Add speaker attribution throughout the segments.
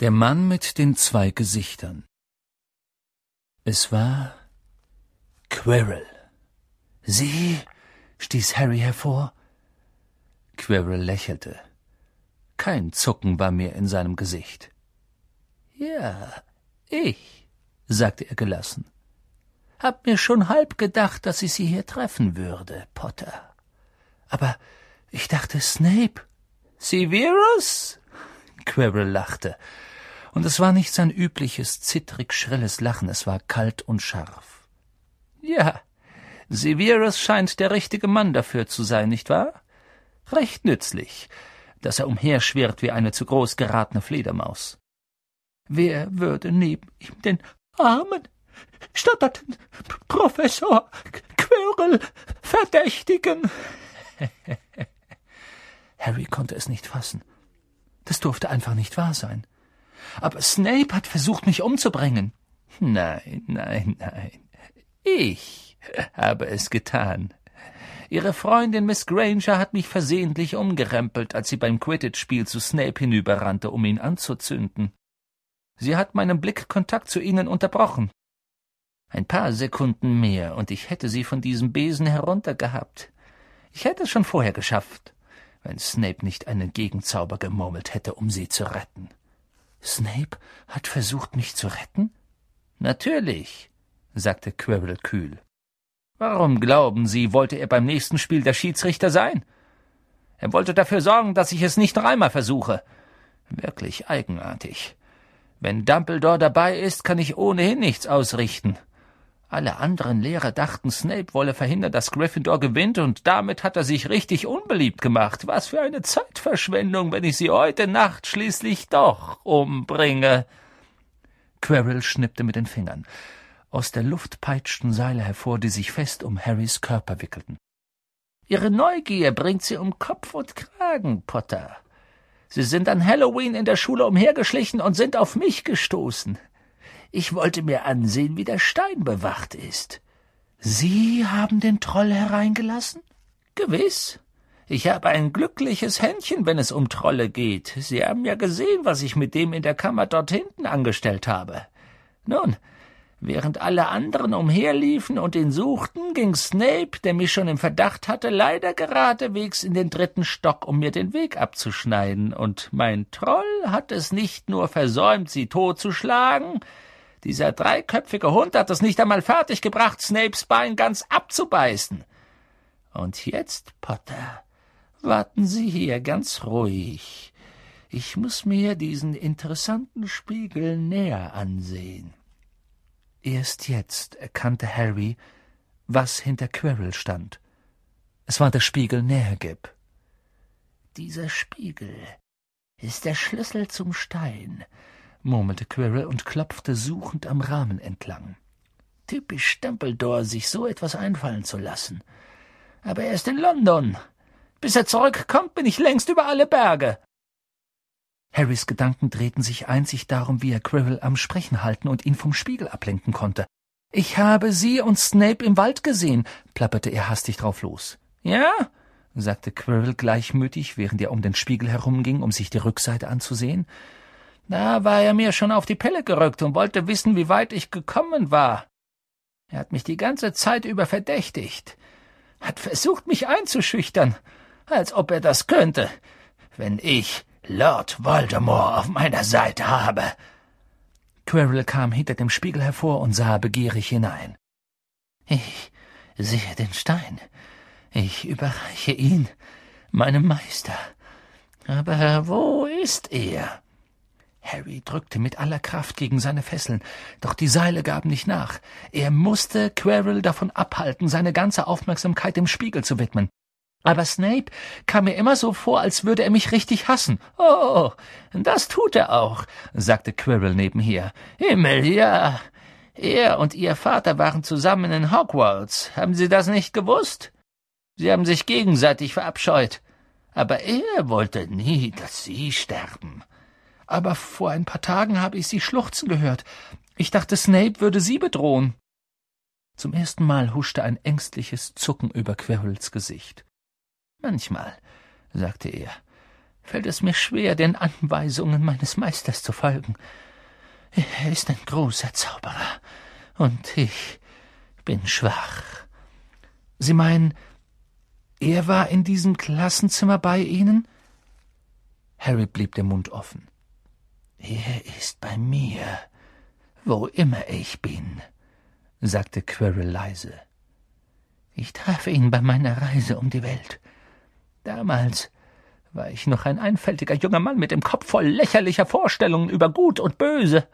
Speaker 1: Der Mann mit den zwei Gesichtern. Es war Quirrell. Sie? stieß Harry hervor. Quirrell lächelte. Kein Zucken war mehr in seinem Gesicht. Ja, ich, sagte er gelassen. Hab mir schon halb gedacht, dass ich Sie hier treffen würde, Potter. Aber ich dachte Snape. Severus? Quirrell lachte und es war nicht sein übliches, zittrig schrilles Lachen, es war kalt und scharf. Ja, Severus scheint der richtige Mann dafür zu sein, nicht wahr? Recht nützlich, dass er umherschwirrt wie eine zu groß geratene Fledermaus. Wer würde neben ihm den armen, stotterten Professor Quirrell verdächtigen? Harry konnte es nicht fassen. Das durfte einfach nicht wahr sein. Aber Snape hat versucht, mich umzubringen. Nein, nein, nein. Ich habe es getan. Ihre Freundin Miss Granger hat mich versehentlich umgerempelt, als sie beim Quidditch-Spiel zu Snape hinüberrannte, um ihn anzuzünden. Sie hat meinen Blickkontakt zu Ihnen unterbrochen. Ein paar Sekunden mehr, und ich hätte sie von diesem Besen heruntergehabt. Ich hätte es schon vorher geschafft, wenn Snape nicht einen Gegenzauber gemurmelt hätte, um sie zu retten. Snape hat versucht, mich zu retten? Natürlich, sagte Quirrell kühl. Warum glauben Sie, wollte er beim nächsten Spiel der Schiedsrichter sein? Er wollte dafür sorgen, dass ich es nicht noch einmal versuche. Wirklich eigenartig. Wenn Dumbledore dabei ist, kann ich ohnehin nichts ausrichten. Alle anderen Lehrer dachten, Snape wolle verhindern, dass Gryffindor gewinnt, und damit hat er sich richtig unbeliebt gemacht. Was für eine Zeitverschwendung, wenn ich sie heute Nacht schließlich doch umbringe. Quirrell schnippte mit den Fingern. Aus der Luft peitschten Seile hervor, die sich fest um Harrys Körper wickelten. Ihre Neugier bringt sie um Kopf und Kragen, Potter. Sie sind an Halloween in der Schule umhergeschlichen und sind auf mich gestoßen. Ich wollte mir ansehen, wie der Stein bewacht ist. Sie haben den Troll hereingelassen? Gewiss. Ich habe ein glückliches Händchen, wenn es um Trolle geht. Sie haben ja gesehen, was ich mit dem in der Kammer dort hinten angestellt habe. Nun, während alle anderen umherliefen und ihn suchten, ging Snape, der mich schon im Verdacht hatte, leider geradewegs in den dritten Stock, um mir den Weg abzuschneiden, und mein Troll hat es nicht nur versäumt, sie totzuschlagen, dieser dreiköpfige Hund hat es nicht einmal fertiggebracht, Snapes Bein ganz abzubeißen. Und jetzt, Potter, warten Sie hier ganz ruhig. Ich muss mir diesen interessanten Spiegel näher ansehen. Erst jetzt erkannte Harry, was hinter Quirrell stand. Es war der Spiegel Nähergib. Dieser Spiegel ist der Schlüssel zum Stein, murmelte Quirrell und klopfte suchend am Rahmen entlang. Typisch Dumbledore, sich so etwas einfallen zu lassen. Aber er ist in London. Bis er zurückkommt, bin ich längst über alle Berge. Harrys Gedanken drehten sich einzig darum, wie er Quirrell am Sprechen halten und ihn vom Spiegel ablenken konnte. Ich habe Sie und Snape im Wald gesehen, plapperte er hastig drauf los. Ja? sagte Quirrell gleichmütig, während er um den Spiegel herumging, um sich die Rückseite anzusehen. Da war er mir schon auf die Pelle gerückt und wollte wissen, wie weit ich gekommen war. Er hat mich die ganze Zeit über verdächtigt, hat versucht, mich einzuschüchtern, als ob er das könnte, wenn ich Lord Voldemort auf meiner Seite habe. Quirrell kam hinter dem Spiegel hervor und sah begierig hinein. Ich sehe den Stein. Ich überreiche ihn meinem Meister. Aber wo ist er? Harry drückte mit aller Kraft gegen seine Fesseln, doch die Seile gaben nicht nach. Er musste Quirrell davon abhalten, seine ganze Aufmerksamkeit dem Spiegel zu widmen. Aber Snape kam mir immer so vor, als würde er mich richtig hassen. Oh, das tut er auch, sagte Quirrell nebenher. Himmel, ja. Er und Ihr Vater waren zusammen in Hogwarts. Haben Sie das nicht gewusst? Sie haben sich gegenseitig verabscheut. Aber er wollte nie, dass Sie sterben aber vor ein paar Tagen habe ich sie schluchzen gehört. Ich dachte, Snape würde sie bedrohen. Zum ersten Mal huschte ein ängstliches Zucken über Quirrells Gesicht. Manchmal, sagte er, fällt es mir schwer, den Anweisungen meines Meisters zu folgen. Er ist ein großer Zauberer, und ich bin schwach. Sie meinen, er war in diesem Klassenzimmer bei Ihnen? Harry blieb der Mund offen. Er ist bei mir, wo immer ich bin, sagte Quirrell leise. Ich traf ihn bei meiner Reise um die Welt. Damals war ich noch ein einfältiger junger Mann mit dem Kopf voll lächerlicher Vorstellungen über Gut und Böse.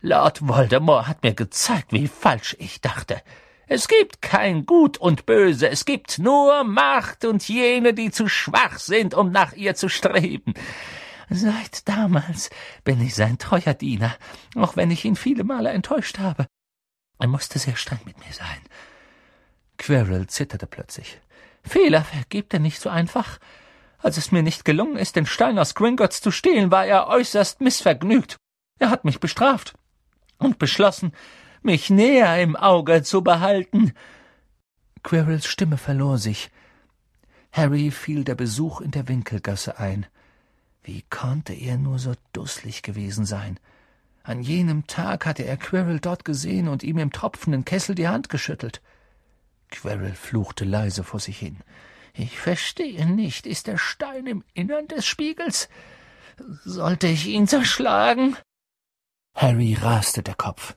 Speaker 1: Lord Voldemort hat mir gezeigt, wie falsch ich dachte. Es gibt kein Gut und Böse, es gibt nur Macht und jene, die zu schwach sind, um nach ihr zu streben. Seit damals bin ich sein treuer Diener, auch wenn ich ihn viele Male enttäuscht habe. Er musste sehr streng mit mir sein. Quirrell zitterte plötzlich. Fehler vergibt er nicht so einfach. Als es mir nicht gelungen ist, den Stein aus Gringotts zu stehlen, war er äußerst missvergnügt. Er hat mich bestraft und beschlossen, mich näher im Auge zu behalten. Quirrells Stimme verlor sich. Harry fiel der Besuch in der Winkelgasse ein. Wie konnte er nur so dusselig gewesen sein? An jenem Tag hatte er Quirrell dort gesehen und ihm im tropfenden Kessel die Hand geschüttelt. Quirrell fluchte leise vor sich hin. Ich verstehe nicht, ist der Stein im Innern des Spiegels? Sollte ich ihn zerschlagen? Harry raste der Kopf.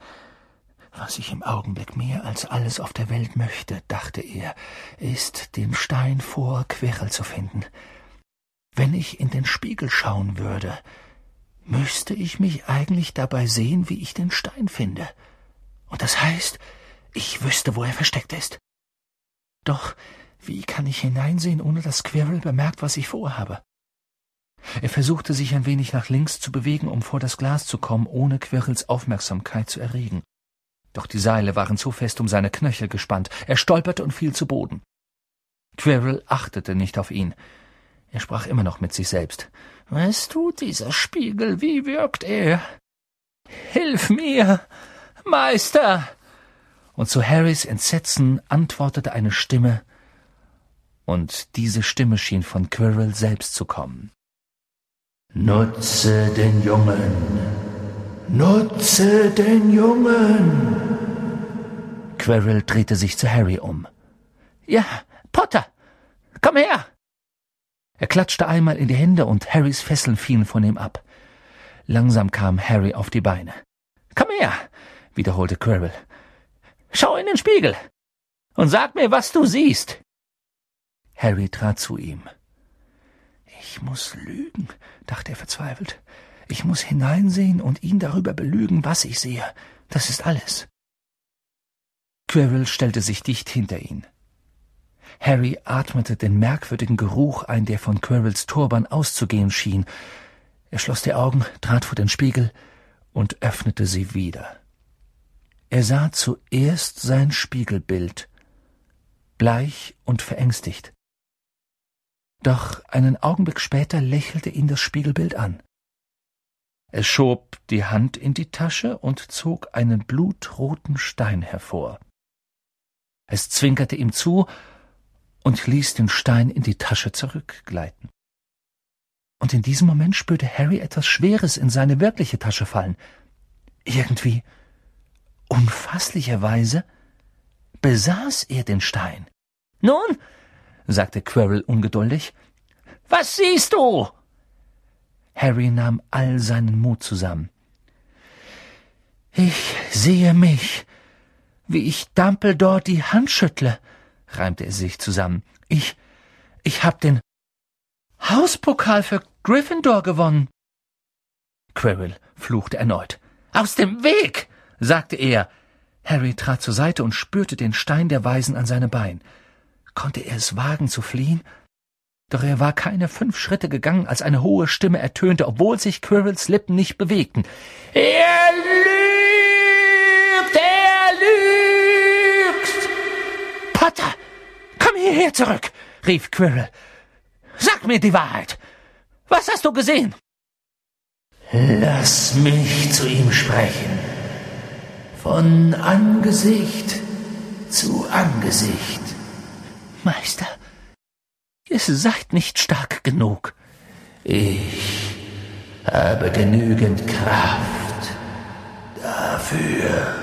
Speaker 1: Was ich im Augenblick mehr als alles auf der Welt möchte, dachte er, ist, den Stein vor Quirrell zu finden. Wenn ich in den Spiegel schauen würde, müsste ich mich eigentlich dabei sehen, wie ich den Stein finde. Und das heißt, ich wüsste, wo er versteckt ist. Doch wie kann ich hineinsehen, ohne dass Quirrell bemerkt, was ich vorhabe? Er versuchte sich ein wenig nach links zu bewegen, um vor das Glas zu kommen, ohne Quirrells Aufmerksamkeit zu erregen. Doch die Seile waren zu fest um seine Knöchel gespannt. Er stolperte und fiel zu Boden. Quirrell achtete nicht auf ihn. Er sprach immer noch mit sich selbst. Was tut dieser Spiegel? Wie wirkt er? Hilf mir, Meister! Und zu Harrys Entsetzen antwortete eine Stimme, und diese Stimme schien von Quirrell selbst zu kommen. Nutze den Jungen, Nutze den Jungen! Quirrell drehte sich zu Harry um. Ja, Potter! Komm her! Er klatschte einmal in die Hände und Harrys Fesseln fielen von ihm ab. Langsam kam Harry auf die Beine. Komm her! wiederholte Quirrell. Schau in den Spiegel und sag mir, was du siehst. Harry trat zu ihm. Ich muss lügen, dachte er verzweifelt. Ich muss hineinsehen und ihn darüber belügen, was ich sehe. Das ist alles. Quirrell stellte sich dicht hinter ihn. Harry atmete den merkwürdigen Geruch ein, der von Quirrells Turban auszugehen schien. Er schloss die Augen, trat vor den Spiegel und öffnete sie wieder. Er sah zuerst sein Spiegelbild, bleich und verängstigt. Doch einen Augenblick später lächelte ihn das Spiegelbild an. Er schob die Hand in die Tasche und zog einen blutroten Stein hervor. Es zwinkerte ihm zu und ließ den Stein in die Tasche zurückgleiten. Und in diesem Moment spürte Harry etwas Schweres in seine wirkliche Tasche fallen. Irgendwie, unfasslicherweise, besaß er den Stein. Nun, sagte Quirrell ungeduldig, was siehst du? Harry nahm all seinen Mut zusammen. Ich sehe mich, wie ich Dumbledore die Hand schüttle, reimte er sich zusammen. Ich, ich hab den Hauspokal für Gryffindor gewonnen. Quirrell fluchte erneut. Aus dem Weg! sagte er. Harry trat zur Seite und spürte den Stein der Weisen an seinem Bein. Konnte er es wagen zu fliehen? Doch er war keine fünf Schritte gegangen, als eine hohe Stimme ertönte, obwohl sich Quirrells Lippen nicht bewegten. Er lügt! Er lügt! Potter! Hierher zurück! rief Quirrell. Sag mir die Wahrheit! Was hast du gesehen? Lass mich zu ihm sprechen. Von Angesicht zu Angesicht. Meister, Ihr seid nicht stark genug. Ich habe genügend Kraft dafür.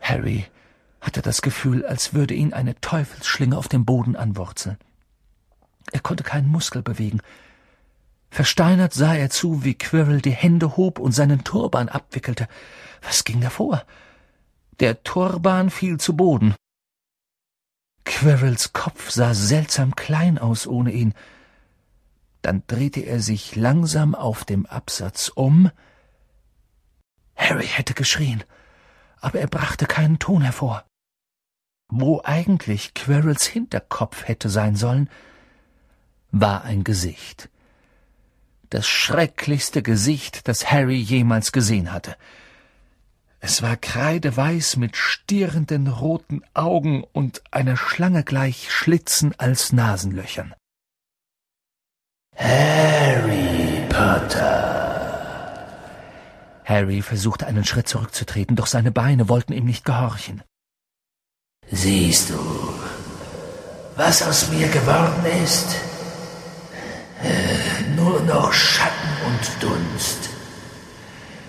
Speaker 1: Harry hatte das Gefühl, als würde ihn eine Teufelsschlinge auf dem Boden anwurzeln. Er konnte keinen Muskel bewegen. Versteinert sah er zu, wie Quirrell die Hände hob und seinen Turban abwickelte. Was ging da vor? Der Turban fiel zu Boden. Quirrells Kopf sah seltsam klein aus ohne ihn. Dann drehte er sich langsam auf dem Absatz um. Harry hätte geschrien, aber er brachte keinen Ton hervor. Wo eigentlich Quirrells Hinterkopf hätte sein sollen, war ein Gesicht. Das schrecklichste Gesicht, das Harry jemals gesehen hatte. Es war kreideweiß mit stierenden roten Augen und einer Schlange gleich Schlitzen als Nasenlöchern. Harry Potter. Harry versuchte einen Schritt zurückzutreten, doch seine Beine wollten ihm nicht gehorchen. Siehst du, was aus mir geworden ist? Nur noch Schatten und Dunst.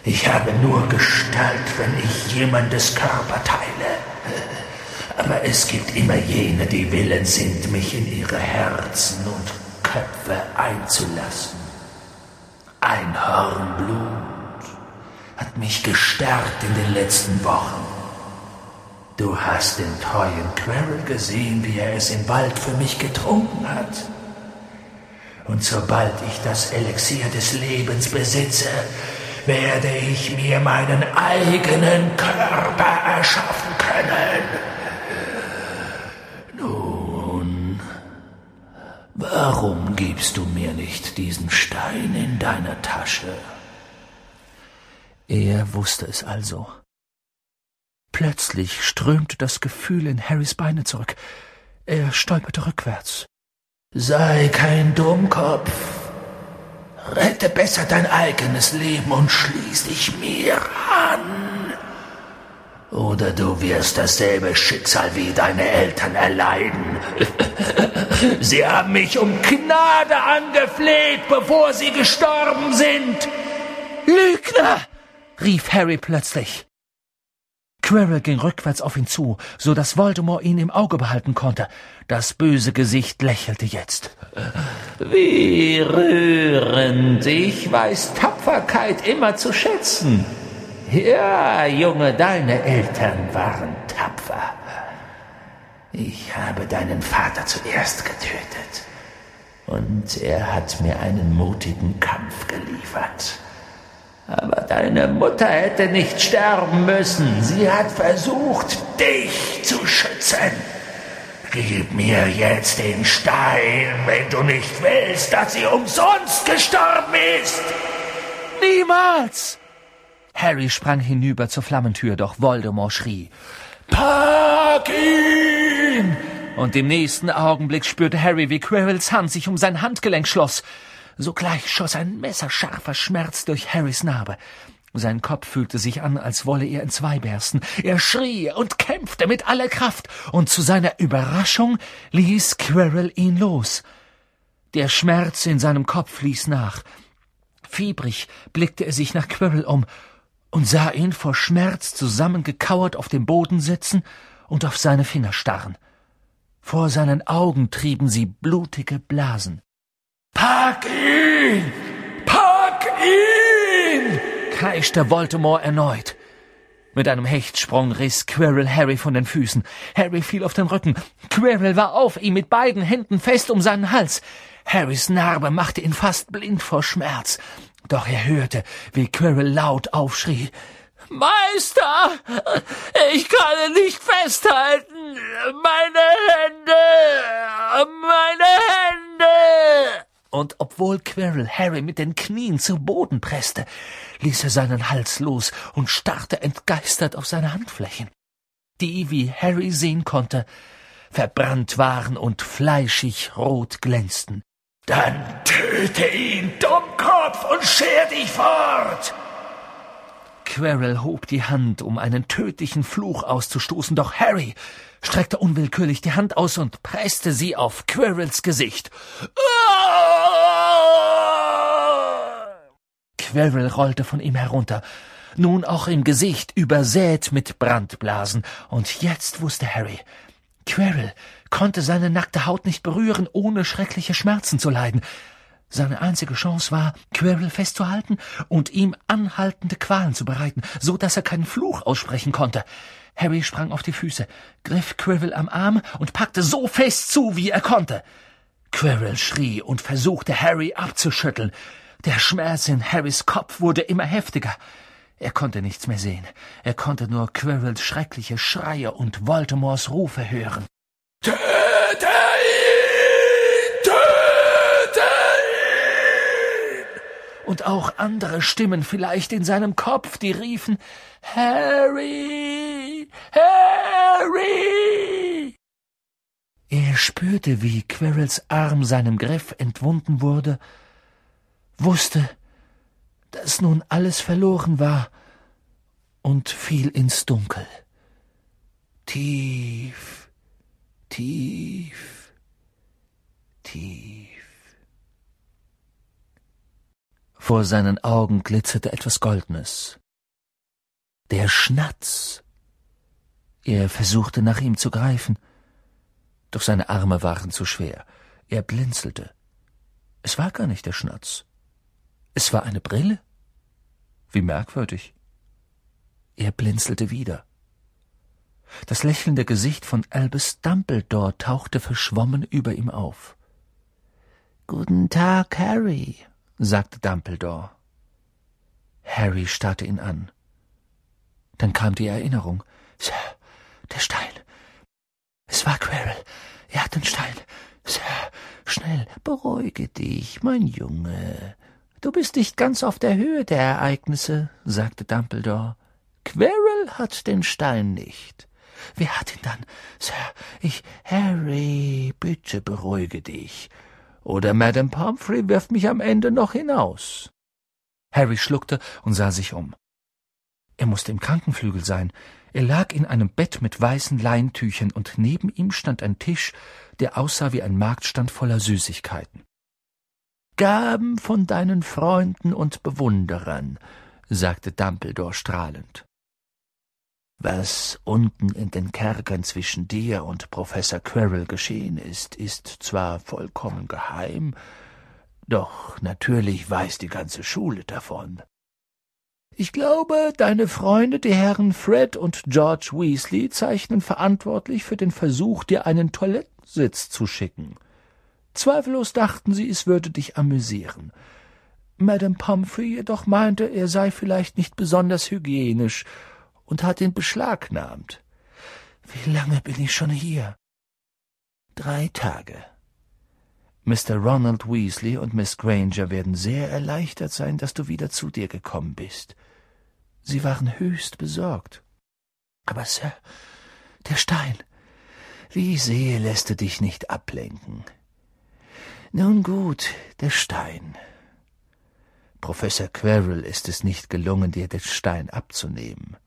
Speaker 1: Ich habe nur Gestalt, wenn ich jemandes Körper teile. Aber es gibt immer jene, die willens sind, mich in ihre Herzen und Köpfe einzulassen. Ein Hornblut hat mich gestärkt in den letzten Wochen. Du hast den treuen Quirrell gesehen, wie er es im Wald für mich getrunken hat. Und sobald ich das Elixier des Lebens besitze, werde ich mir meinen eigenen Körper erschaffen können. Nun, warum gibst du mir nicht diesen Stein in deiner Tasche? Er wusste es also. Plötzlich strömte das Gefühl in Harrys Beine zurück. Er stolperte rückwärts. Sei kein Dummkopf, Rette besser dein eigenes Leben und schließ dich mir an. Oder du wirst dasselbe Schicksal wie deine Eltern erleiden. sie haben mich um Gnade angefleht, bevor sie gestorben sind. Lügner! rief Harry plötzlich. Quirrell ging rückwärts auf ihn zu, so dass Voldemort ihn im Auge behalten konnte. Das böse Gesicht lächelte jetzt. Wie rührend. Ich weiß Tapferkeit immer zu schätzen. Ja, Junge, deine Eltern waren tapfer. Ich habe deinen Vater zuerst getötet. Und er hat mir einen mutigen Kampf geliefert. Aber deine Mutter hätte nicht sterben müssen. Sie hat versucht, dich zu schützen. Gib mir jetzt den Stein, wenn du nicht willst, dass sie umsonst gestorben ist. Niemals! Harry sprang hinüber zur Flammentür, doch Voldemort schrie. Pack ihn! Und im nächsten Augenblick spürte Harry, wie Quirrells Hand sich um sein Handgelenk schloss. Sogleich schoss ein messerscharfer Schmerz durch Harrys Narbe. Sein Kopf fühlte sich an, als wolle er in zwei bersten. Er schrie und kämpfte mit aller Kraft, und zu seiner Überraschung ließ Quirrell ihn los. Der Schmerz in seinem Kopf ließ nach. Fiebrig blickte er sich nach Quirrell um und sah ihn vor Schmerz zusammengekauert auf dem Boden sitzen und auf seine Finger starren. Vor seinen Augen trieben sie blutige Blasen. Pack ihn! Pack ihn! kreischte Voldemort erneut. Mit einem Hechtsprung riss Quirrell Harry von den Füßen. Harry fiel auf den Rücken. Quirrell war auf ihm mit beiden Händen fest um seinen Hals. Harrys Narbe machte ihn fast blind vor Schmerz. Doch er hörte, wie Quirrell laut aufschrie. Meister, ich kann nicht festhalten. Meine Hände, meine Hände und obwohl Quirrell Harry mit den Knien zu Boden presste, ließ er seinen Hals los und starrte entgeistert auf seine Handflächen, die, wie Harry sehen konnte, verbrannt waren und fleischig rot glänzten. Dann töte ihn, Dummkopf, und scher dich fort! Quirrell hob die Hand, um einen tödlichen Fluch auszustoßen, doch Harry streckte unwillkürlich die Hand aus und presste sie auf Quirrells Gesicht. Quirrell rollte von ihm herunter, nun auch im Gesicht übersät mit Brandblasen, und jetzt wusste Harry, Quirrell konnte seine nackte Haut nicht berühren, ohne schreckliche Schmerzen zu leiden. Seine einzige Chance war, Quirrell festzuhalten und ihm anhaltende Qualen zu bereiten, so dass er keinen Fluch aussprechen konnte. Harry sprang auf die Füße, griff Quirrell am Arm und packte so fest zu, wie er konnte. Quirrell schrie und versuchte, Harry abzuschütteln. Der Schmerz in Harrys Kopf wurde immer heftiger. Er konnte nichts mehr sehen. Er konnte nur Quirrells schreckliche Schreie und Voldemorts Rufe hören.
Speaker 2: Töte ihn! Töte ihn!
Speaker 1: Und auch andere Stimmen vielleicht in seinem Kopf, die riefen Harry! Harry! Er spürte, wie Quirrells Arm seinem Griff entwunden wurde, wusste, dass nun alles verloren war und fiel ins Dunkel. Tief, tief, tief. Vor seinen Augen glitzerte etwas Goldenes. Der Schnatz. Er versuchte nach ihm zu greifen, doch seine Arme waren zu schwer. Er blinzelte. Es war gar nicht der Schnatz. Es war eine Brille. Wie merkwürdig. Er blinzelte wieder. Das lächelnde Gesicht von Albus Dumbledore tauchte verschwommen über ihm auf. Guten Tag, Harry, sagte Dumbledore. Harry starrte ihn an. Dann kam die Erinnerung. Sir, der Stein. Es war Quirrell. Er hat den Stein. Sir, schnell, beruhige dich, mein Junge. Du bist nicht ganz auf der Höhe der Ereignisse, sagte Dumbledore. Quirrell hat den Stein nicht. Wer hat ihn dann? Sir, ich. Harry, bitte beruhige dich. Oder Madame Pomfrey wirft mich am Ende noch hinaus. Harry schluckte und sah sich um. Er musste im Krankenflügel sein. Er lag in einem Bett mit weißen Leintüchern und neben ihm stand ein Tisch, der aussah wie ein Marktstand voller Süßigkeiten. Gaben von deinen Freunden und Bewunderern, sagte Dumbledore strahlend. Was unten in den Kerkern zwischen dir und Professor Quirrell geschehen ist, ist zwar vollkommen geheim, doch natürlich weiß die ganze Schule davon. Ich glaube, deine Freunde, die Herren Fred und George Weasley, zeichnen verantwortlich für den Versuch, dir einen Toilettensitz zu schicken. Zweifellos dachten sie, es würde dich amüsieren. Madame Pomfrey jedoch meinte, er sei vielleicht nicht besonders hygienisch und hat ihn beschlagnahmt. Wie lange bin ich schon hier? Drei Tage. Mr. Ronald Weasley und Miss Granger werden sehr erleichtert sein, dass du wieder zu dir gekommen bist. Sie waren höchst besorgt. Aber, Sir, der Stein. Wie sehe, lässt du dich nicht ablenken. Nun gut, der Stein. Professor Quirrell ist es nicht gelungen, dir den Stein abzunehmen.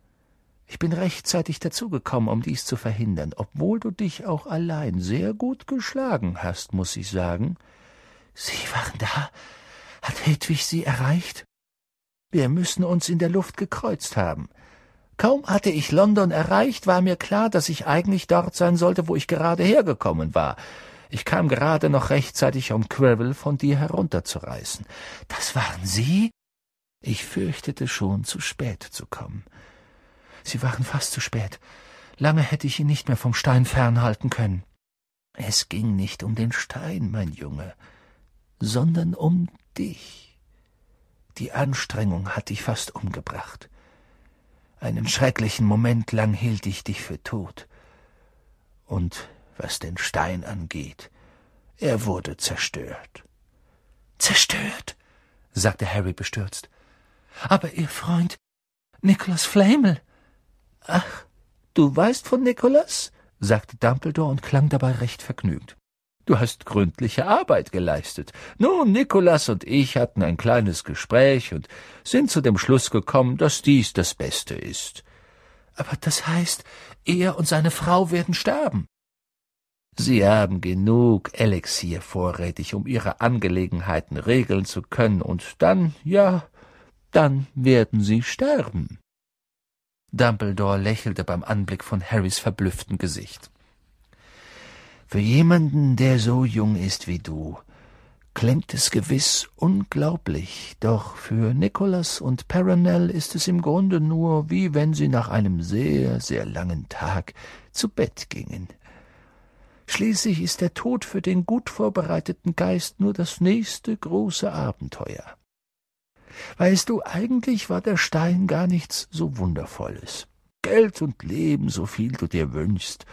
Speaker 1: Ich bin rechtzeitig dazugekommen, um dies zu verhindern, obwohl du dich auch allein sehr gut geschlagen hast, muss ich sagen. Sie waren da? Hat Hedwig Sie erreicht? Wir müssen uns in der Luft gekreuzt haben. Kaum hatte ich London erreicht, war mir klar, dass ich eigentlich dort sein sollte, wo ich gerade hergekommen war. Ich kam gerade noch rechtzeitig, um Quirrell von dir herunterzureißen. Das waren Sie? Ich fürchtete schon, zu spät zu kommen. Sie waren fast zu spät. Lange hätte ich ihn nicht mehr vom Stein fernhalten können. Es ging nicht um den Stein, mein Junge, sondern um dich. Die Anstrengung hat dich fast umgebracht. Einen schrecklichen Moment lang hielt ich dich für tot. Und was den Stein angeht. Er wurde zerstört. Zerstört? sagte Harry bestürzt. Aber Ihr Freund Nicholas Flamel. Ach, du weißt von Nicholas? sagte Dumbledore und klang dabei recht vergnügt. Du hast gründliche Arbeit geleistet. Nun, Nicholas und ich hatten ein kleines Gespräch und sind zu dem Schluss gekommen, dass dies das Beste ist. Aber das heißt, er und seine Frau werden sterben. Sie haben genug Elixier vorrätig, um Ihre Angelegenheiten regeln zu können, und dann, ja, dann werden Sie sterben. Dumbledore lächelte beim Anblick von Harrys verblüfftem Gesicht.
Speaker 3: Für jemanden, der so jung ist wie du, klingt es gewiss unglaublich, doch für Nicholas und Peronell ist es im Grunde nur, wie wenn sie nach einem sehr, sehr langen Tag zu Bett gingen. Schließlich ist der Tod für den gut vorbereiteten Geist nur das nächste große Abenteuer. Weißt du, eigentlich war der Stein gar nichts so Wundervolles. Geld und Leben, so viel du dir wünschst,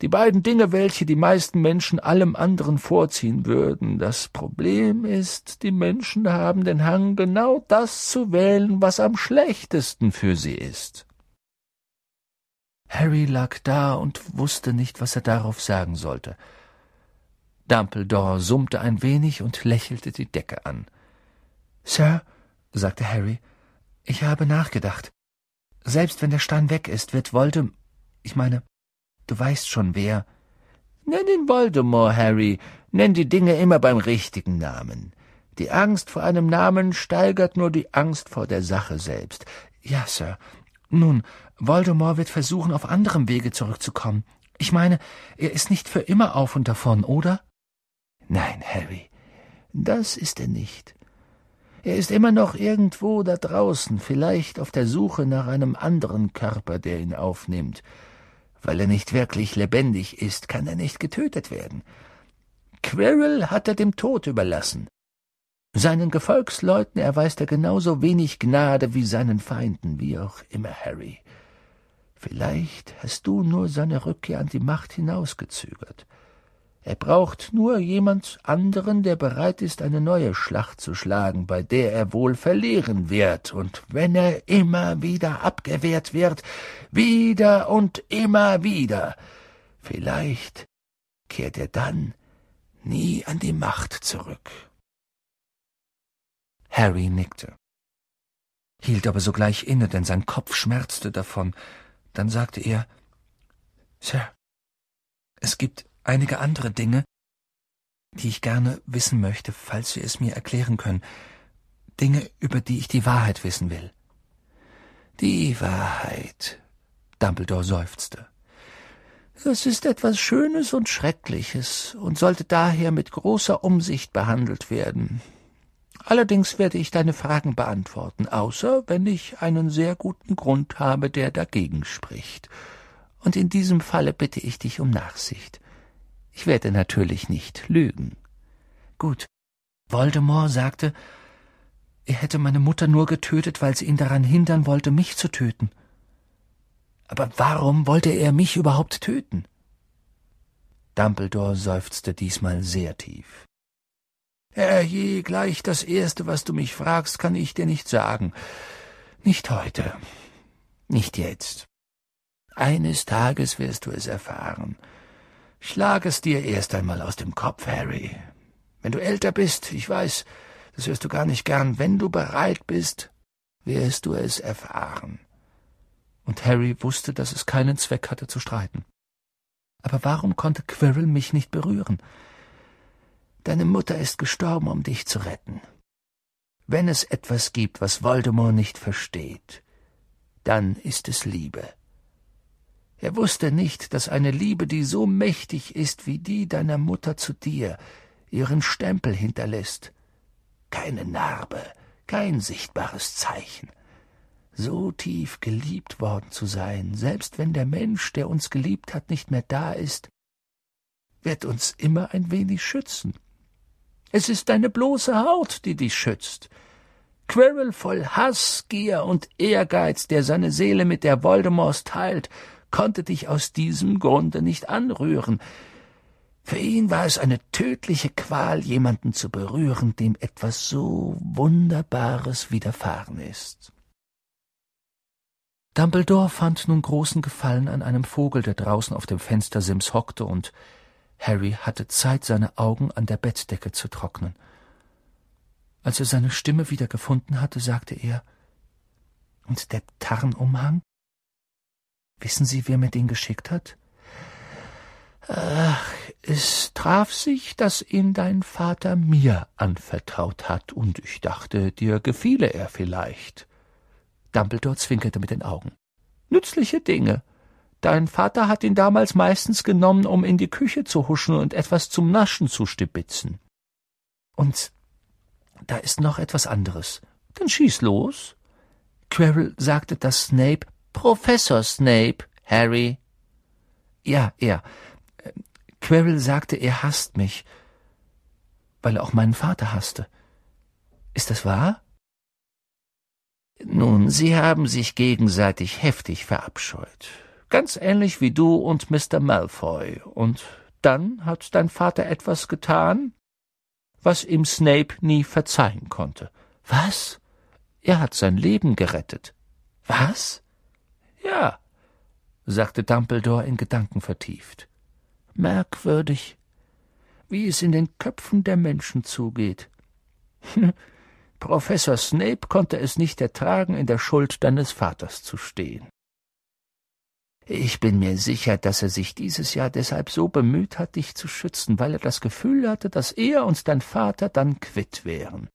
Speaker 3: die beiden Dinge, welche die meisten Menschen allem anderen vorziehen würden. Das Problem ist, die Menschen haben den Hang, genau das zu wählen, was am schlechtesten für sie ist.
Speaker 1: Harry lag da und wusste nicht, was er darauf sagen sollte. Dumbledore summte ein wenig und lächelte die Decke an.
Speaker 3: Sir, sagte Harry, ich habe nachgedacht. Selbst wenn der Stein weg ist, wird Voldem, ich meine, Du weißt schon wer.
Speaker 1: Nenn ihn Voldemort, Harry. Nenn die Dinge immer beim richtigen Namen. Die Angst vor einem Namen steigert nur die Angst vor der Sache selbst.
Speaker 3: Ja, Sir. Nun, Voldemort wird versuchen, auf anderem Wege zurückzukommen. Ich meine, er ist nicht für immer auf und davon, oder?
Speaker 1: Nein, Harry, das ist er nicht. Er ist immer noch irgendwo da draußen, vielleicht auf der Suche nach einem anderen Körper, der ihn aufnimmt. Weil er nicht wirklich lebendig ist, kann er nicht getötet werden. Quirrell hat er dem Tod überlassen. Seinen Gefolgsleuten erweist er genauso wenig Gnade wie seinen Feinden, wie auch immer Harry. Vielleicht hast du nur seine Rückkehr an die Macht hinausgezögert. Er braucht nur jemand anderen, der bereit ist, eine neue Schlacht zu schlagen, bei der er wohl verlieren wird, und wenn er immer wieder abgewehrt wird, wieder und immer wieder, vielleicht kehrt er dann nie an die Macht zurück.
Speaker 3: Harry nickte, hielt aber sogleich inne, denn sein Kopf schmerzte davon. Dann sagte er Sir, es gibt einige andere Dinge, die ich gerne wissen möchte, falls Sie es mir erklären können. Dinge, über die ich die Wahrheit wissen will.
Speaker 1: Die Wahrheit, Dumbledore seufzte. Das ist etwas Schönes und Schreckliches und sollte daher mit großer Umsicht behandelt werden. Allerdings werde ich deine Fragen beantworten, außer wenn ich einen sehr guten Grund habe, der dagegen spricht. Und in diesem Falle bitte ich dich um Nachsicht. Ich werde natürlich nicht lügen.
Speaker 3: Gut. Voldemort sagte, er hätte meine Mutter nur getötet, weil sie ihn daran hindern wollte, mich zu töten. Aber warum wollte er mich überhaupt töten?
Speaker 1: Dumbledore seufzte diesmal sehr tief. Herrje, gleich das Erste, was du mich fragst, kann ich dir nicht sagen. Nicht heute. Nicht jetzt. Eines Tages wirst du es erfahren. Schlag es dir erst einmal aus dem Kopf, Harry. Wenn du älter bist, ich weiß, das hörst du gar nicht gern, wenn du bereit bist, wirst du es erfahren.
Speaker 3: Und Harry wusste, dass es keinen Zweck hatte zu streiten. Aber warum konnte Quirrell mich nicht berühren?
Speaker 1: Deine Mutter ist gestorben, um dich zu retten. Wenn es etwas gibt, was Voldemort nicht versteht, dann ist es Liebe. Er wusste nicht, dass eine Liebe, die so mächtig ist wie die deiner Mutter zu dir, ihren Stempel hinterlässt. Keine Narbe, kein sichtbares Zeichen. So tief geliebt worden zu sein, selbst wenn der Mensch, der uns geliebt hat, nicht mehr da ist, wird uns immer ein wenig schützen. Es ist deine bloße Haut, die dich schützt. Quirrell voll Hass, Gier und Ehrgeiz, der seine Seele mit der Voldemorts teilt, konnte dich aus diesem Grunde nicht anrühren. Für ihn war es eine tödliche Qual, jemanden zu berühren, dem etwas so Wunderbares widerfahren ist.
Speaker 3: Dumbledore fand nun großen Gefallen an einem Vogel, der draußen auf dem Fenstersims hockte, und Harry hatte Zeit, seine Augen an der Bettdecke zu trocknen. Als er seine Stimme wieder gefunden hatte, sagte er Und der Tarnumhang? Wissen Sie, wer mir den geschickt hat? Ach, es traf sich, dass ihn dein Vater mir anvertraut hat, und ich dachte, dir gefiele er vielleicht.
Speaker 1: Dumbledore zwinkerte mit den Augen. Nützliche Dinge. Dein Vater hat ihn damals meistens genommen, um in die Küche zu huschen und etwas zum Naschen zu stibitzen. Und da ist noch etwas anderes. Dann schieß los. Quirrell sagte, dass Snape Professor Snape, Harry. Ja, er. Quirrell sagte, er hasst mich, weil er auch meinen Vater hasste. Ist das wahr?
Speaker 3: Nun, sie haben sich gegenseitig heftig verabscheut. Ganz ähnlich wie du und Mr. Malfoy. Und dann hat dein Vater etwas getan, was ihm Snape nie verzeihen konnte.
Speaker 1: Was?
Speaker 3: Er hat sein Leben gerettet.
Speaker 1: Was?
Speaker 3: Ja, sagte Dumbledore in Gedanken vertieft. Merkwürdig, wie es in den Köpfen der Menschen zugeht. Professor Snape konnte es nicht ertragen, in der Schuld deines Vaters zu stehen. Ich bin mir sicher, dass er sich dieses Jahr deshalb so bemüht hat, dich zu schützen, weil er das Gefühl hatte, dass er und dein Vater dann quitt wären.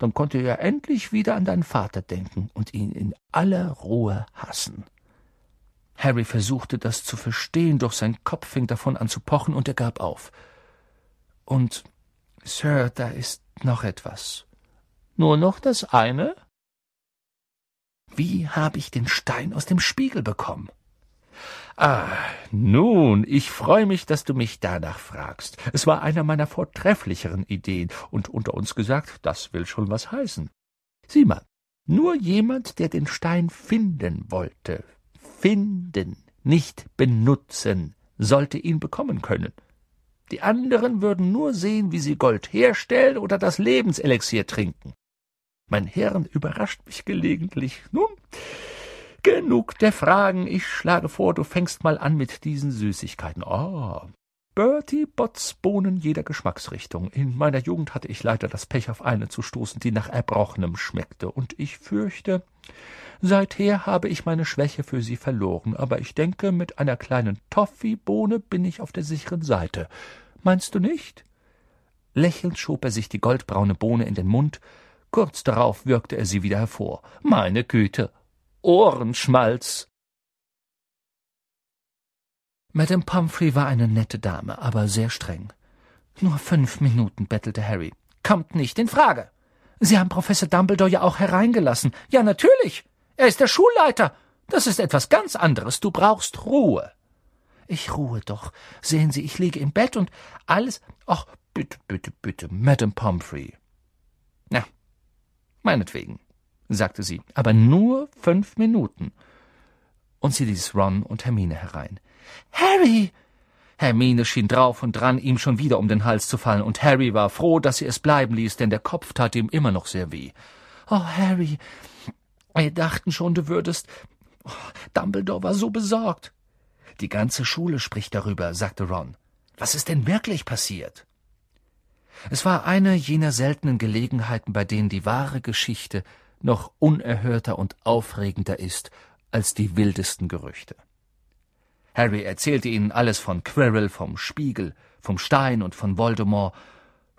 Speaker 3: Dann konnte er endlich wieder an deinen Vater denken und ihn in aller Ruhe hassen.
Speaker 1: Harry versuchte das zu verstehen, doch sein Kopf fing davon an zu pochen und er gab auf. Und, Sir, da ist noch etwas.
Speaker 3: Nur noch das eine?
Speaker 1: Wie habe ich den Stein aus dem Spiegel bekommen?
Speaker 3: Ah, nun, ich freue mich, dass du mich danach fragst. Es war einer meiner vortrefflicheren Ideen, und unter uns gesagt, das will schon was heißen. Sieh mal, nur jemand, der den Stein finden wollte, finden, nicht benutzen, sollte ihn bekommen können. Die anderen würden nur sehen, wie sie Gold herstellen oder das Lebenselixier trinken. Mein Hirn überrascht mich gelegentlich. Nun, genug der Fragen. Ich schlage vor, du fängst mal an mit diesen Süßigkeiten. Oh, Bertie Botts Bohnen jeder Geschmacksrichtung. In meiner Jugend hatte ich leider das Pech, auf eine zu stoßen, die nach Erbrochenem schmeckte, und ich fürchte, seither habe ich meine Schwäche für sie verloren, aber ich denke, mit einer kleinen Toffeebohne bin ich auf der sicheren Seite. Meinst du nicht? Lächelnd schob er sich die goldbraune Bohne in den Mund, Kurz darauf würgte er sie wieder hervor. Meine Güte, Ohrenschmalz.
Speaker 1: Madame Pomfrey war eine nette Dame, aber sehr streng. Nur fünf Minuten, bettelte Harry. Kommt nicht in Frage. Sie haben Professor Dumbledore ja auch hereingelassen. Ja, natürlich. Er ist der Schulleiter. Das ist etwas ganz anderes. Du brauchst Ruhe. Ich ruhe doch. Sehen Sie, ich liege im Bett und alles. Ach, bitte, bitte, bitte, Madame Pomfrey. Na, Meinetwegen, sagte sie, aber nur fünf Minuten. Und sie ließ Ron und Hermine herein. Harry! Hermine schien drauf und dran, ihm schon wieder um den Hals zu fallen, und Harry war froh, dass sie es bleiben ließ, denn der Kopf tat ihm immer noch sehr weh. Oh, Harry, wir dachten schon, du würdest. Oh, Dumbledore war so besorgt. Die ganze Schule spricht darüber, sagte Ron. Was ist denn wirklich passiert? Es war eine jener seltenen Gelegenheiten, bei denen die wahre Geschichte noch unerhörter und aufregender ist als die wildesten Gerüchte. Harry erzählte ihnen alles von Quirrell, vom Spiegel, vom Stein und von Voldemort.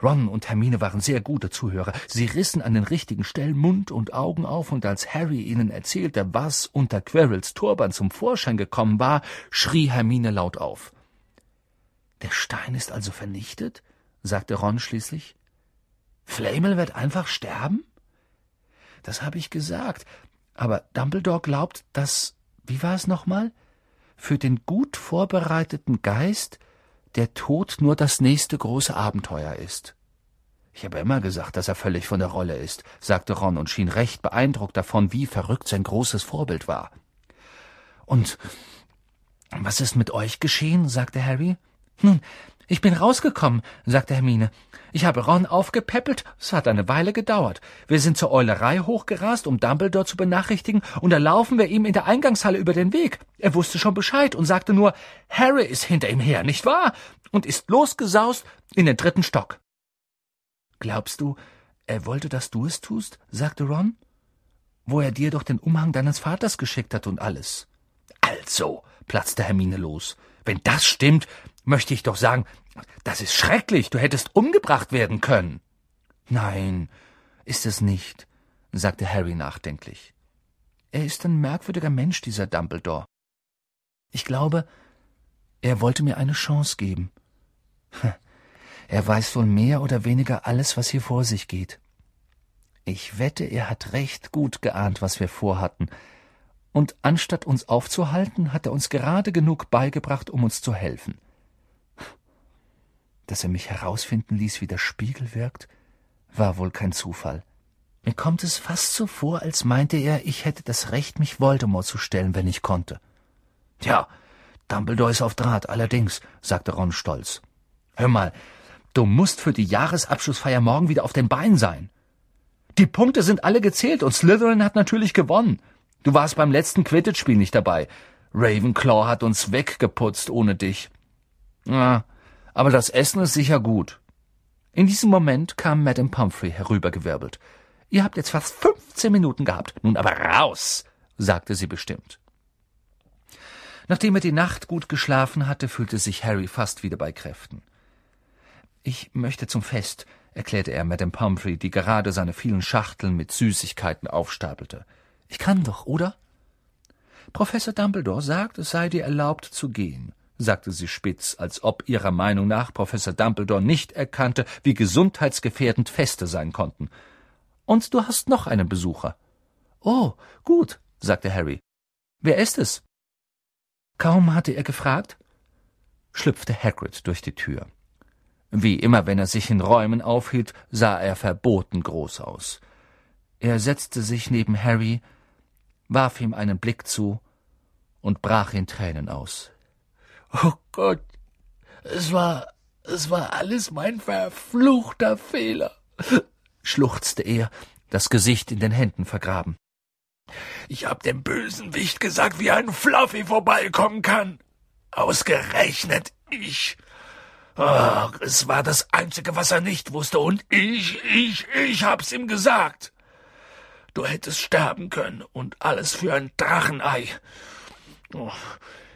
Speaker 1: Ron und Hermine waren sehr gute Zuhörer. Sie rissen an den richtigen Stellen Mund und Augen auf, und als Harry ihnen erzählte, was unter Quirrells Turban zum Vorschein gekommen war, schrie Hermine laut auf. Der Stein ist also vernichtet? sagte Ron schließlich. Flamel wird einfach sterben? Das habe ich gesagt. Aber Dumbledore glaubt, dass, wie war es nochmal? Für den gut vorbereiteten Geist der Tod nur das nächste große Abenteuer ist. Ich habe immer gesagt, dass er völlig von der Rolle ist, sagte Ron und schien recht beeindruckt davon, wie verrückt sein großes Vorbild war. Und was ist mit euch geschehen? sagte Harry. Nun, ich bin rausgekommen, sagte Hermine. Ich habe Ron aufgepäppelt, es hat eine Weile gedauert. Wir sind zur Eulerei hochgerast, um Dumbledore zu benachrichtigen, und da laufen wir ihm in der Eingangshalle über den Weg. Er wusste schon Bescheid und sagte nur, Harry ist hinter ihm her, nicht wahr? Und ist losgesaust in den dritten Stock. Glaubst du, er wollte, dass du es tust? sagte Ron. Wo er dir doch den Umhang deines Vaters geschickt hat und alles. Also, platzte Hermine los. Wenn das stimmt, möchte ich doch sagen, das ist schrecklich, du hättest umgebracht werden können. Nein, ist es nicht, sagte Harry nachdenklich. Er ist ein merkwürdiger Mensch, dieser Dumbledore. Ich glaube, er wollte mir eine Chance geben. Er weiß wohl mehr oder weniger alles, was hier vor sich geht. Ich wette, er hat recht gut geahnt, was wir vorhatten, und anstatt uns aufzuhalten, hat er uns gerade genug beigebracht, um uns zu helfen. Dass er mich herausfinden ließ, wie der Spiegel wirkt, war wohl kein Zufall. Mir kommt es fast so vor, als meinte er, ich hätte das Recht, mich Voldemort zu stellen, wenn ich konnte. Ja, Dumbledore ist auf Draht, allerdings, sagte Ron stolz. Hör mal, du musst für die Jahresabschlussfeier morgen wieder auf den Beinen sein. Die Punkte sind alle gezählt und Slytherin hat natürlich gewonnen. Du warst beim letzten Quidditch-Spiel nicht dabei. Ravenclaw hat uns weggeputzt ohne dich. Ja, aber das Essen ist sicher gut. In diesem Moment kam Madame Pumphrey herübergewirbelt. Ihr habt jetzt fast fünfzehn Minuten gehabt. Nun aber raus, sagte sie bestimmt. Nachdem er die Nacht gut geschlafen hatte, fühlte sich Harry fast wieder bei Kräften. Ich möchte zum Fest, erklärte er Madame Pumphrey, die gerade seine vielen Schachteln mit Süßigkeiten aufstapelte. Ich kann doch, oder? Professor Dumbledore sagt, es sei dir erlaubt zu gehen sagte sie spitz, als ob ihrer Meinung nach Professor Dumbledore nicht erkannte, wie gesundheitsgefährdend Feste sein konnten. Und du hast noch einen Besucher. Oh, gut, sagte Harry. Wer ist es? Kaum hatte er gefragt, schlüpfte Hagrid durch die Tür. Wie immer, wenn er sich in Räumen aufhielt, sah er verboten groß aus. Er setzte sich neben Harry, warf ihm einen Blick zu und brach in Tränen aus.
Speaker 2: Oh Gott, es war, es war alles mein verfluchter Fehler, schluchzte er, das Gesicht in den Händen vergraben. Ich hab dem bösen Wicht gesagt, wie ein Fluffy vorbeikommen kann. Ausgerechnet ich. Ach, es war das Einzige, was er nicht wusste, und ich, ich, ich hab's ihm gesagt. Du hättest sterben können, und alles für ein Drachenei. Oh,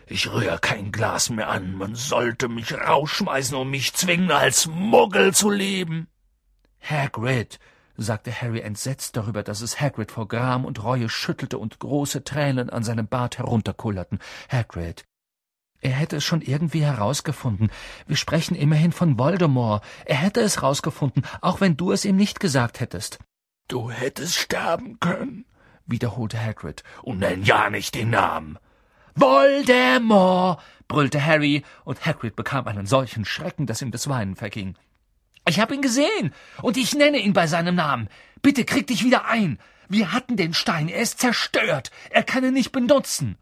Speaker 2: ich rühr kein Glas mehr an. Man sollte mich rausschmeißen und mich zwingen, als Muggel zu leben.
Speaker 1: Hagrid, sagte Harry entsetzt darüber, dass es Hagrid vor Gram und Reue schüttelte und große Tränen an seinem Bart herunterkullerten. Hagrid. Er hätte es schon irgendwie herausgefunden. Wir sprechen immerhin von Voldemort. Er hätte es herausgefunden, auch wenn du es ihm nicht gesagt hättest.
Speaker 2: Du hättest sterben können, wiederholte Hagrid, und nenn ja nicht den Namen.
Speaker 1: Voldemort! brüllte Harry, und Hagrid bekam einen solchen Schrecken, dass ihm das Weinen verging. Ich hab ihn gesehen, und ich nenne ihn bei seinem Namen. Bitte krieg dich wieder ein. Wir hatten den Stein, er ist zerstört. Er kann ihn nicht benutzen.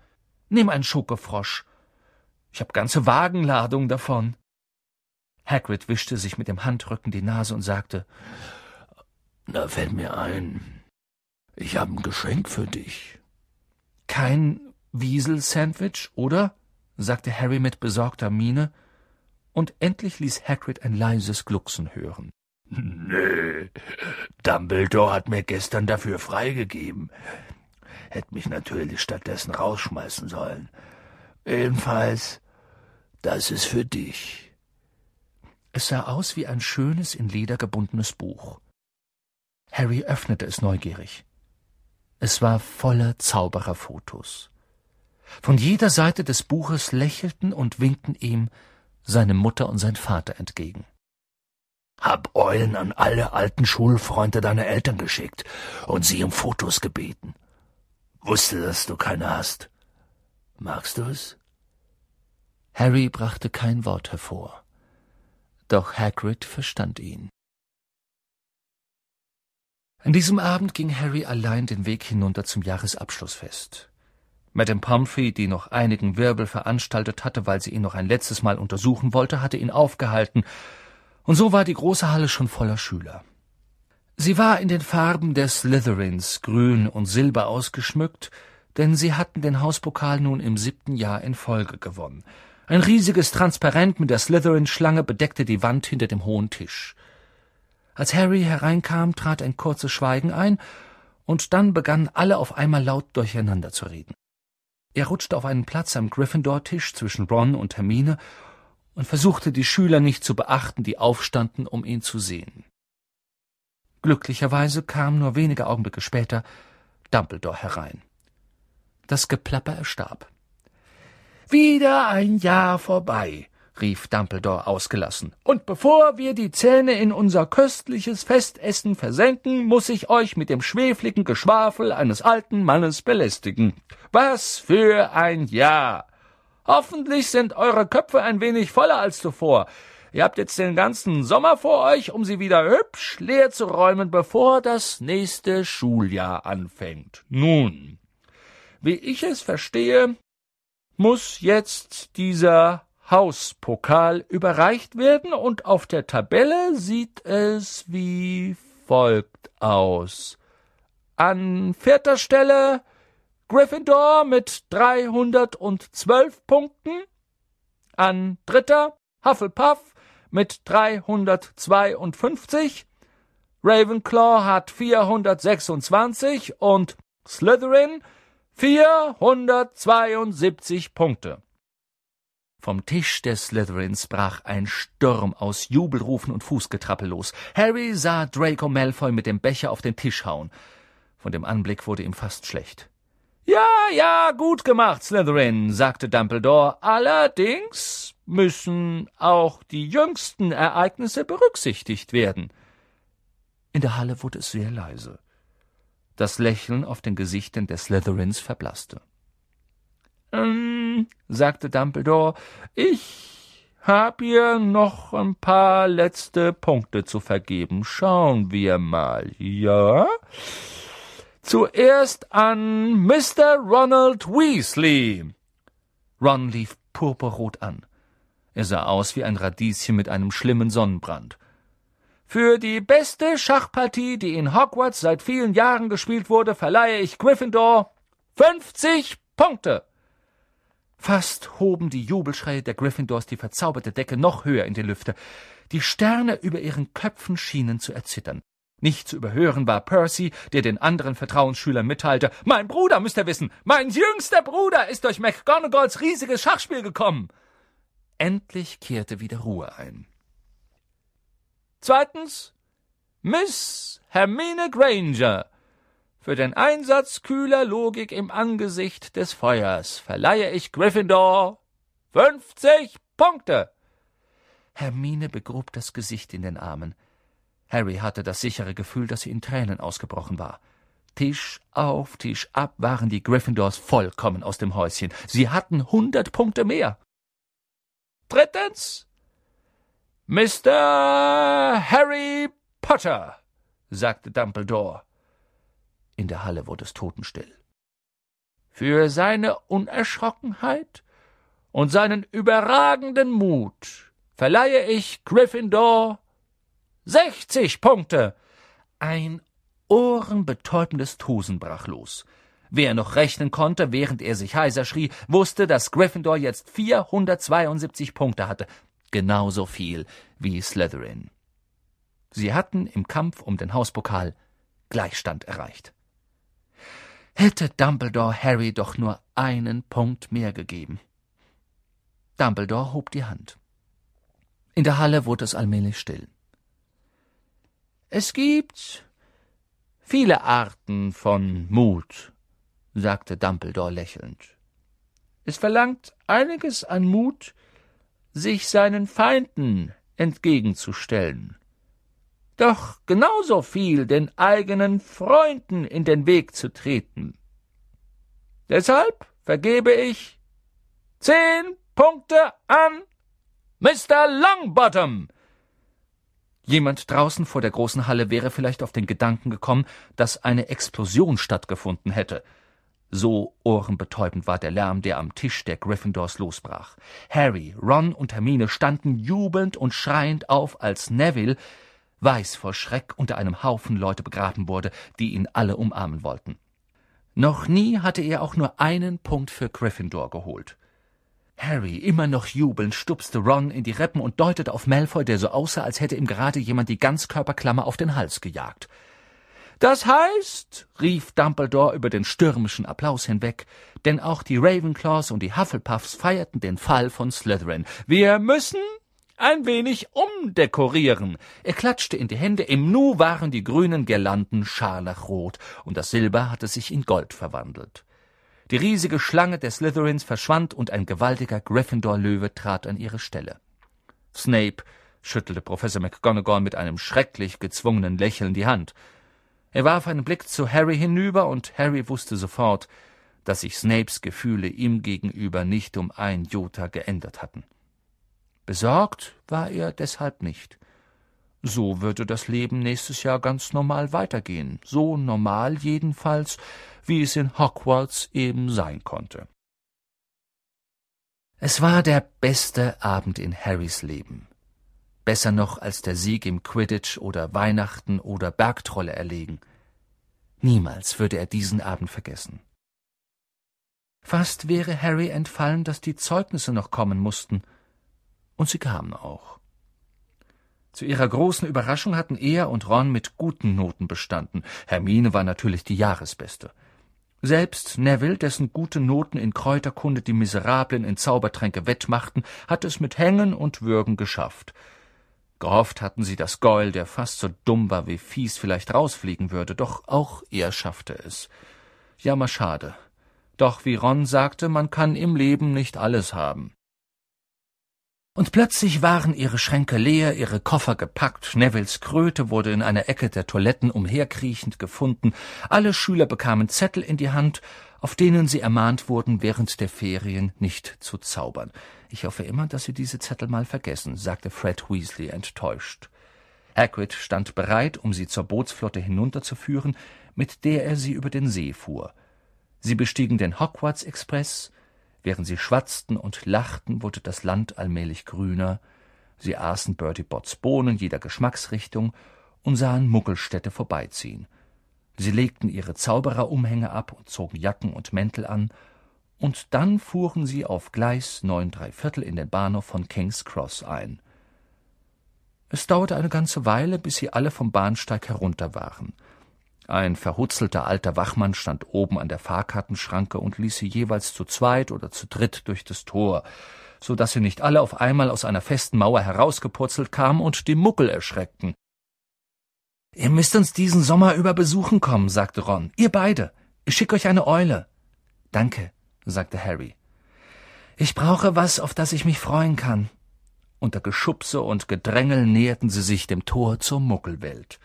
Speaker 1: Nimm einen Schokofrosch. Ich hab ganze Wagenladung davon. Hagrid wischte sich mit dem Handrücken die Nase und sagte,
Speaker 2: Da fällt mir ein, ich hab ein Geschenk für dich.
Speaker 1: Kein Wiesel-Sandwich, oder? sagte Harry mit besorgter Miene, und endlich ließ Hagrid ein leises Glucksen hören.
Speaker 2: Nö, Dumbledore hat mir gestern dafür freigegeben. Hätte mich natürlich stattdessen rausschmeißen sollen. Jedenfalls, das ist für dich.
Speaker 1: Es sah aus wie ein schönes, in Leder gebundenes Buch. Harry öffnete es neugierig. Es war voller Zaubererfotos. Von jeder Seite des Buches lächelten und winkten ihm seine Mutter und sein Vater entgegen.
Speaker 2: Hab Eulen an alle alten Schulfreunde deiner Eltern geschickt und sie um Fotos gebeten. Wusste, dass du keine hast. Magst du es?
Speaker 1: Harry brachte kein Wort hervor. Doch Hagrid verstand ihn. An diesem Abend ging Harry allein den Weg hinunter zum Jahresabschlussfest. Madame Pumphrey, die noch einigen Wirbel veranstaltet hatte, weil sie ihn noch ein letztes Mal untersuchen wollte, hatte ihn aufgehalten, und so war die große Halle schon voller Schüler. Sie war in den Farben der Slytherins, grün und silber ausgeschmückt, denn sie hatten den Hauspokal nun im siebten Jahr in Folge gewonnen. Ein riesiges Transparent mit der Slytherin-Schlange bedeckte die Wand hinter dem hohen Tisch. Als Harry hereinkam, trat ein kurzes Schweigen ein, und dann begannen alle auf einmal laut durcheinander zu reden. Er rutschte auf einen Platz am Gryffindor-Tisch zwischen Ron und Hermine
Speaker 4: und versuchte die Schüler nicht zu beachten, die aufstanden, um ihn zu sehen. Glücklicherweise kam nur wenige Augenblicke später Dumbledore herein. Das Geplapper erstarb.
Speaker 1: Wieder ein Jahr vorbei, rief Dumbledore ausgelassen. Und bevor wir die Zähne in unser köstliches Festessen versenken, muss ich euch mit dem schwefligen Geschwafel eines alten Mannes belästigen. Was für ein Jahr! Hoffentlich sind eure Köpfe ein wenig voller als zuvor. Ihr habt jetzt den ganzen Sommer vor euch, um sie wieder hübsch leer zu räumen, bevor das nächste Schuljahr anfängt. Nun, wie ich es verstehe, muss jetzt dieser Hauspokal überreicht werden und auf der Tabelle sieht es wie folgt aus. An vierter Stelle Gryffindor mit 312 Punkten, an dritter Hufflepuff mit 352, Ravenclaw hat 426 und Slytherin 472 Punkte. Vom Tisch des Slytherins brach ein Sturm aus Jubelrufen und Fußgetrappel los. Harry sah Draco Malfoy mit dem Becher auf den Tisch hauen. Von dem Anblick wurde ihm fast schlecht. Ja, ja, gut gemacht, Slytherin, sagte Dumbledore. Allerdings müssen auch die jüngsten Ereignisse berücksichtigt werden. In der Halle wurde es sehr leise. Das Lächeln auf den Gesichtern der Slytherins verblasste. Ähm, sagte Dumbledore, ich hab hier noch ein paar letzte Punkte zu vergeben. Schauen wir mal. Ja? Zuerst an Mr. Ronald Weasley. Ron lief purpurrot an. Er sah aus wie ein Radieschen mit einem schlimmen Sonnenbrand. Für die beste Schachpartie, die in Hogwarts seit vielen Jahren gespielt wurde, verleihe ich Gryffindor fünfzig Punkte. Fast hoben die Jubelschreie der Gryffindors die verzauberte Decke noch höher in die Lüfte. Die Sterne über ihren Köpfen schienen zu erzittern. Nicht zu überhören war Percy, der den anderen Vertrauensschülern mitteilte, Mein Bruder, müsst ihr wissen, mein jüngster Bruder ist durch McGonagalls riesiges Schachspiel gekommen. Endlich kehrte wieder Ruhe ein. Zweitens, Miss Hermine Granger, für den Einsatz kühler Logik im Angesicht des Feuers verleihe ich Gryffindor fünfzig Punkte. Hermine begrub das Gesicht in den Armen. Harry hatte das sichere Gefühl, dass sie in Tränen ausgebrochen war. Tisch auf, Tisch ab waren die Gryffindors vollkommen aus dem Häuschen. Sie hatten hundert Punkte mehr. Drittens, Mr. Harry Potter, sagte Dumbledore. In der Halle wurde es totenstill. Für seine Unerschrockenheit und seinen überragenden Mut verleihe ich Gryffindor sechzig Punkte. Ein ohrenbetäubendes Tosen brach los. Wer noch rechnen konnte, während er sich heiser schrie, wusste, dass Gryffindor jetzt 472 Punkte hatte. Genauso viel wie Slytherin. Sie hatten im Kampf um den Hauspokal Gleichstand erreicht. Hätte Dumbledore Harry doch nur einen Punkt mehr gegeben. Dumbledore hob die Hand. In der Halle wurde es allmählich still. Es gibt viele Arten von Mut, sagte Dumbledore lächelnd. Es verlangt einiges an Mut, sich seinen Feinden entgegenzustellen doch genauso viel den eigenen Freunden in den Weg zu treten. Deshalb vergebe ich zehn Punkte an Mr. Longbottom. Jemand draußen vor der großen Halle wäre vielleicht auf den Gedanken gekommen, dass eine Explosion stattgefunden hätte. So ohrenbetäubend war der Lärm, der am Tisch der Gryffindors losbrach. Harry, Ron und Hermine standen jubelnd und schreiend auf, als Neville weiß vor Schreck unter einem Haufen Leute begraben wurde, die ihn alle umarmen wollten. Noch nie hatte er auch nur einen Punkt für Gryffindor geholt. Harry, immer noch jubelnd, stupste Ron in die Rippen und deutete auf Malfoy, der so aussah, als hätte ihm gerade jemand die Ganzkörperklammer auf den Hals gejagt. Das heißt, rief Dumbledore über den stürmischen Applaus hinweg, denn auch die Ravenclaws und die Hufflepuffs feierten den Fall von Slytherin. Wir müssen ein wenig umdekorieren. Er klatschte in die Hände, im Nu waren die grünen Girlanden scharlachrot, und das Silber hatte sich in Gold verwandelt. Die riesige Schlange des Slytherins verschwand, und ein gewaltiger Gryffindor-Löwe trat an ihre Stelle. Snape schüttelte Professor McGonagall mit einem schrecklich gezwungenen Lächeln die Hand. Er warf einen Blick zu Harry hinüber, und Harry wusste sofort, dass sich Snapes Gefühle ihm gegenüber nicht um ein Jota geändert hatten. Besorgt war er deshalb nicht. So würde das Leben nächstes Jahr ganz normal weitergehen, so normal jedenfalls, wie es in Hogwarts eben sein konnte. Es war der beste Abend in Harrys Leben. Besser noch als der Sieg im Quidditch oder Weihnachten oder Bergtrolle erlegen. Niemals würde er diesen Abend vergessen. Fast wäre Harry entfallen, dass die Zeugnisse noch kommen mussten, und sie kamen auch. Zu ihrer großen Überraschung hatten er und Ron mit guten Noten bestanden. Hermine war natürlich die Jahresbeste. Selbst Neville, dessen gute Noten in Kräuterkunde die Miserablen in Zaubertränke wettmachten, hatte es mit Hängen und Würgen geschafft. Gehofft hatten sie, dass Goyle, der fast so dumm war wie Fies, vielleicht rausfliegen würde, doch auch er schaffte es. Jammer schade. Doch wie Ron sagte, man kann im Leben nicht alles haben. Und plötzlich waren ihre Schränke leer, ihre Koffer gepackt, Nevilles Kröte wurde in einer Ecke der Toiletten umherkriechend gefunden, alle Schüler bekamen Zettel in die Hand, auf denen sie ermahnt wurden, während der Ferien nicht zu zaubern. Ich hoffe immer, dass Sie diese Zettel mal vergessen, sagte Fred Weasley enttäuscht. Hagrid stand bereit, um sie zur Bootsflotte hinunterzuführen, mit der er sie über den See fuhr. Sie bestiegen den Hogwarts Express, Während sie schwatzten und lachten, wurde das Land allmählich grüner. Sie aßen Bertie Botts Bohnen jeder Geschmacksrichtung und sahen Muggelstädte vorbeiziehen. Sie legten ihre Zaubererumhänge ab und zogen Jacken und Mäntel an, und dann fuhren sie auf Gleis neun Viertel in den Bahnhof von King's Cross ein. Es dauerte eine ganze Weile, bis sie alle vom Bahnsteig herunter waren. Ein verhutzelter alter Wachmann stand oben an der Fahrkartenschranke und ließ sie jeweils zu zweit oder zu dritt durch das Tor, so dass sie nicht alle auf einmal aus einer festen Mauer herausgepurzelt kamen und die Muckel erschreckten. Ihr müsst uns diesen Sommer über besuchen kommen, sagte Ron. Ihr beide. Ich schick euch eine Eule. Danke, sagte Harry. Ich brauche was, auf das ich mich freuen kann. Unter Geschubse und Gedrängel näherten sie sich dem Tor zur Muckelwelt.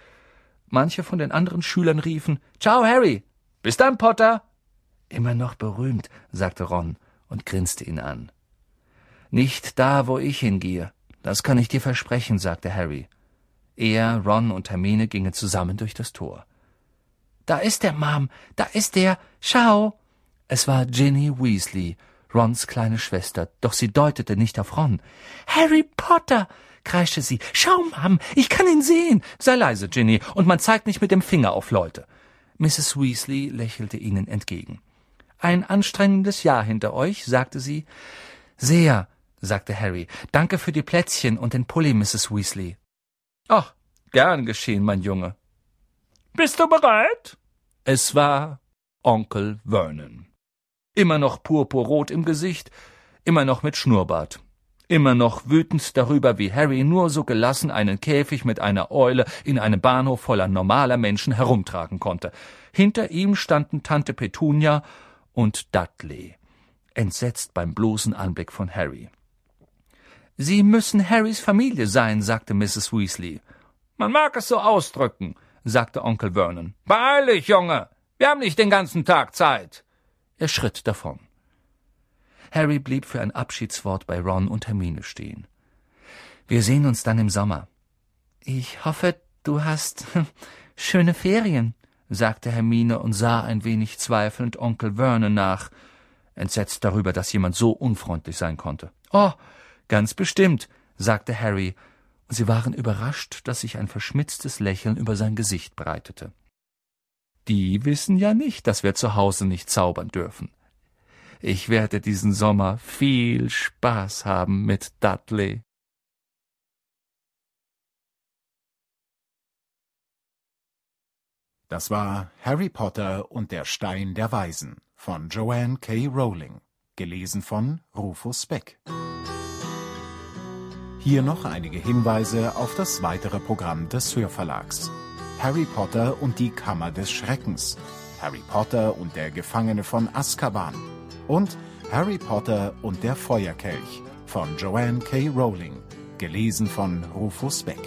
Speaker 1: Manche von den anderen Schülern riefen Ciao, Harry. Bis dann, Potter. Immer noch berühmt, sagte Ron und grinste ihn an. Nicht da, wo ich hingehe. Das kann ich dir versprechen, sagte Harry. Er, Ron und Hermine gingen zusammen durch das Tor. Da ist er, Mom, da ist er. Schau. Es war Ginny Weasley, Rons kleine Schwester, doch sie deutete nicht auf Ron. Harry Potter, kreischte sie. Schau, Mom, ich kann ihn sehen. Sei leise, Ginny, und man zeigt nicht mit dem Finger auf Leute. Mrs. Weasley lächelte ihnen entgegen. Ein anstrengendes Jahr hinter euch, sagte sie. Sehr, sagte Harry. Danke für die Plätzchen und den Pulli, Mrs. Weasley. Ach, gern geschehen, mein Junge. Bist du bereit? Es war Onkel Vernon. Immer noch purpurrot im Gesicht, immer noch mit Schnurrbart immer noch wütend darüber, wie Harry nur so gelassen einen Käfig mit einer Eule in einem Bahnhof voller normaler Menschen herumtragen konnte. Hinter ihm standen Tante Petunia und Dudley, entsetzt beim bloßen Anblick von Harry. Sie müssen Harrys Familie sein, sagte Mrs. Weasley. Man mag es so ausdrücken, sagte Onkel Vernon. Beeil dich, Junge. Wir haben nicht den ganzen Tag Zeit. Er schritt davon. Harry blieb für ein Abschiedswort bei Ron und Hermine stehen. Wir sehen uns dann im Sommer. Ich hoffe, du hast schöne Ferien, sagte Hermine und sah ein wenig zweifelnd Onkel Vernon nach, entsetzt darüber, dass jemand so unfreundlich sein konnte. Oh, ganz bestimmt, sagte Harry, und sie waren überrascht, dass sich ein verschmitztes Lächeln über sein Gesicht breitete. Die wissen ja nicht, dass wir zu Hause nicht zaubern dürfen. Ich werde diesen Sommer viel Spaß haben mit Dudley.
Speaker 5: Das war Harry Potter und der Stein der Weisen von Joanne K. Rowling, gelesen von Rufus Beck. Hier noch einige Hinweise auf das weitere Programm des Hörverlags. Harry Potter und die Kammer des Schreckens, Harry Potter und der Gefangene von Azkaban und Harry Potter und der Feuerkelch von Joanne K. Rowling, gelesen von Rufus Beck.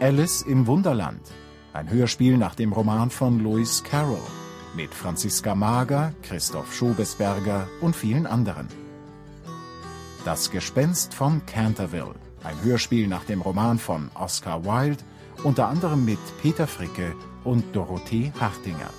Speaker 5: Alice im Wunderland ein Hörspiel nach dem Roman von Lewis Carroll mit Franziska Mager, Christoph Schobesberger und vielen anderen. Das Gespenst von Canterville, ein Hörspiel nach dem Roman von Oscar Wilde, unter anderem mit Peter Fricke und Dorothee Hartinger.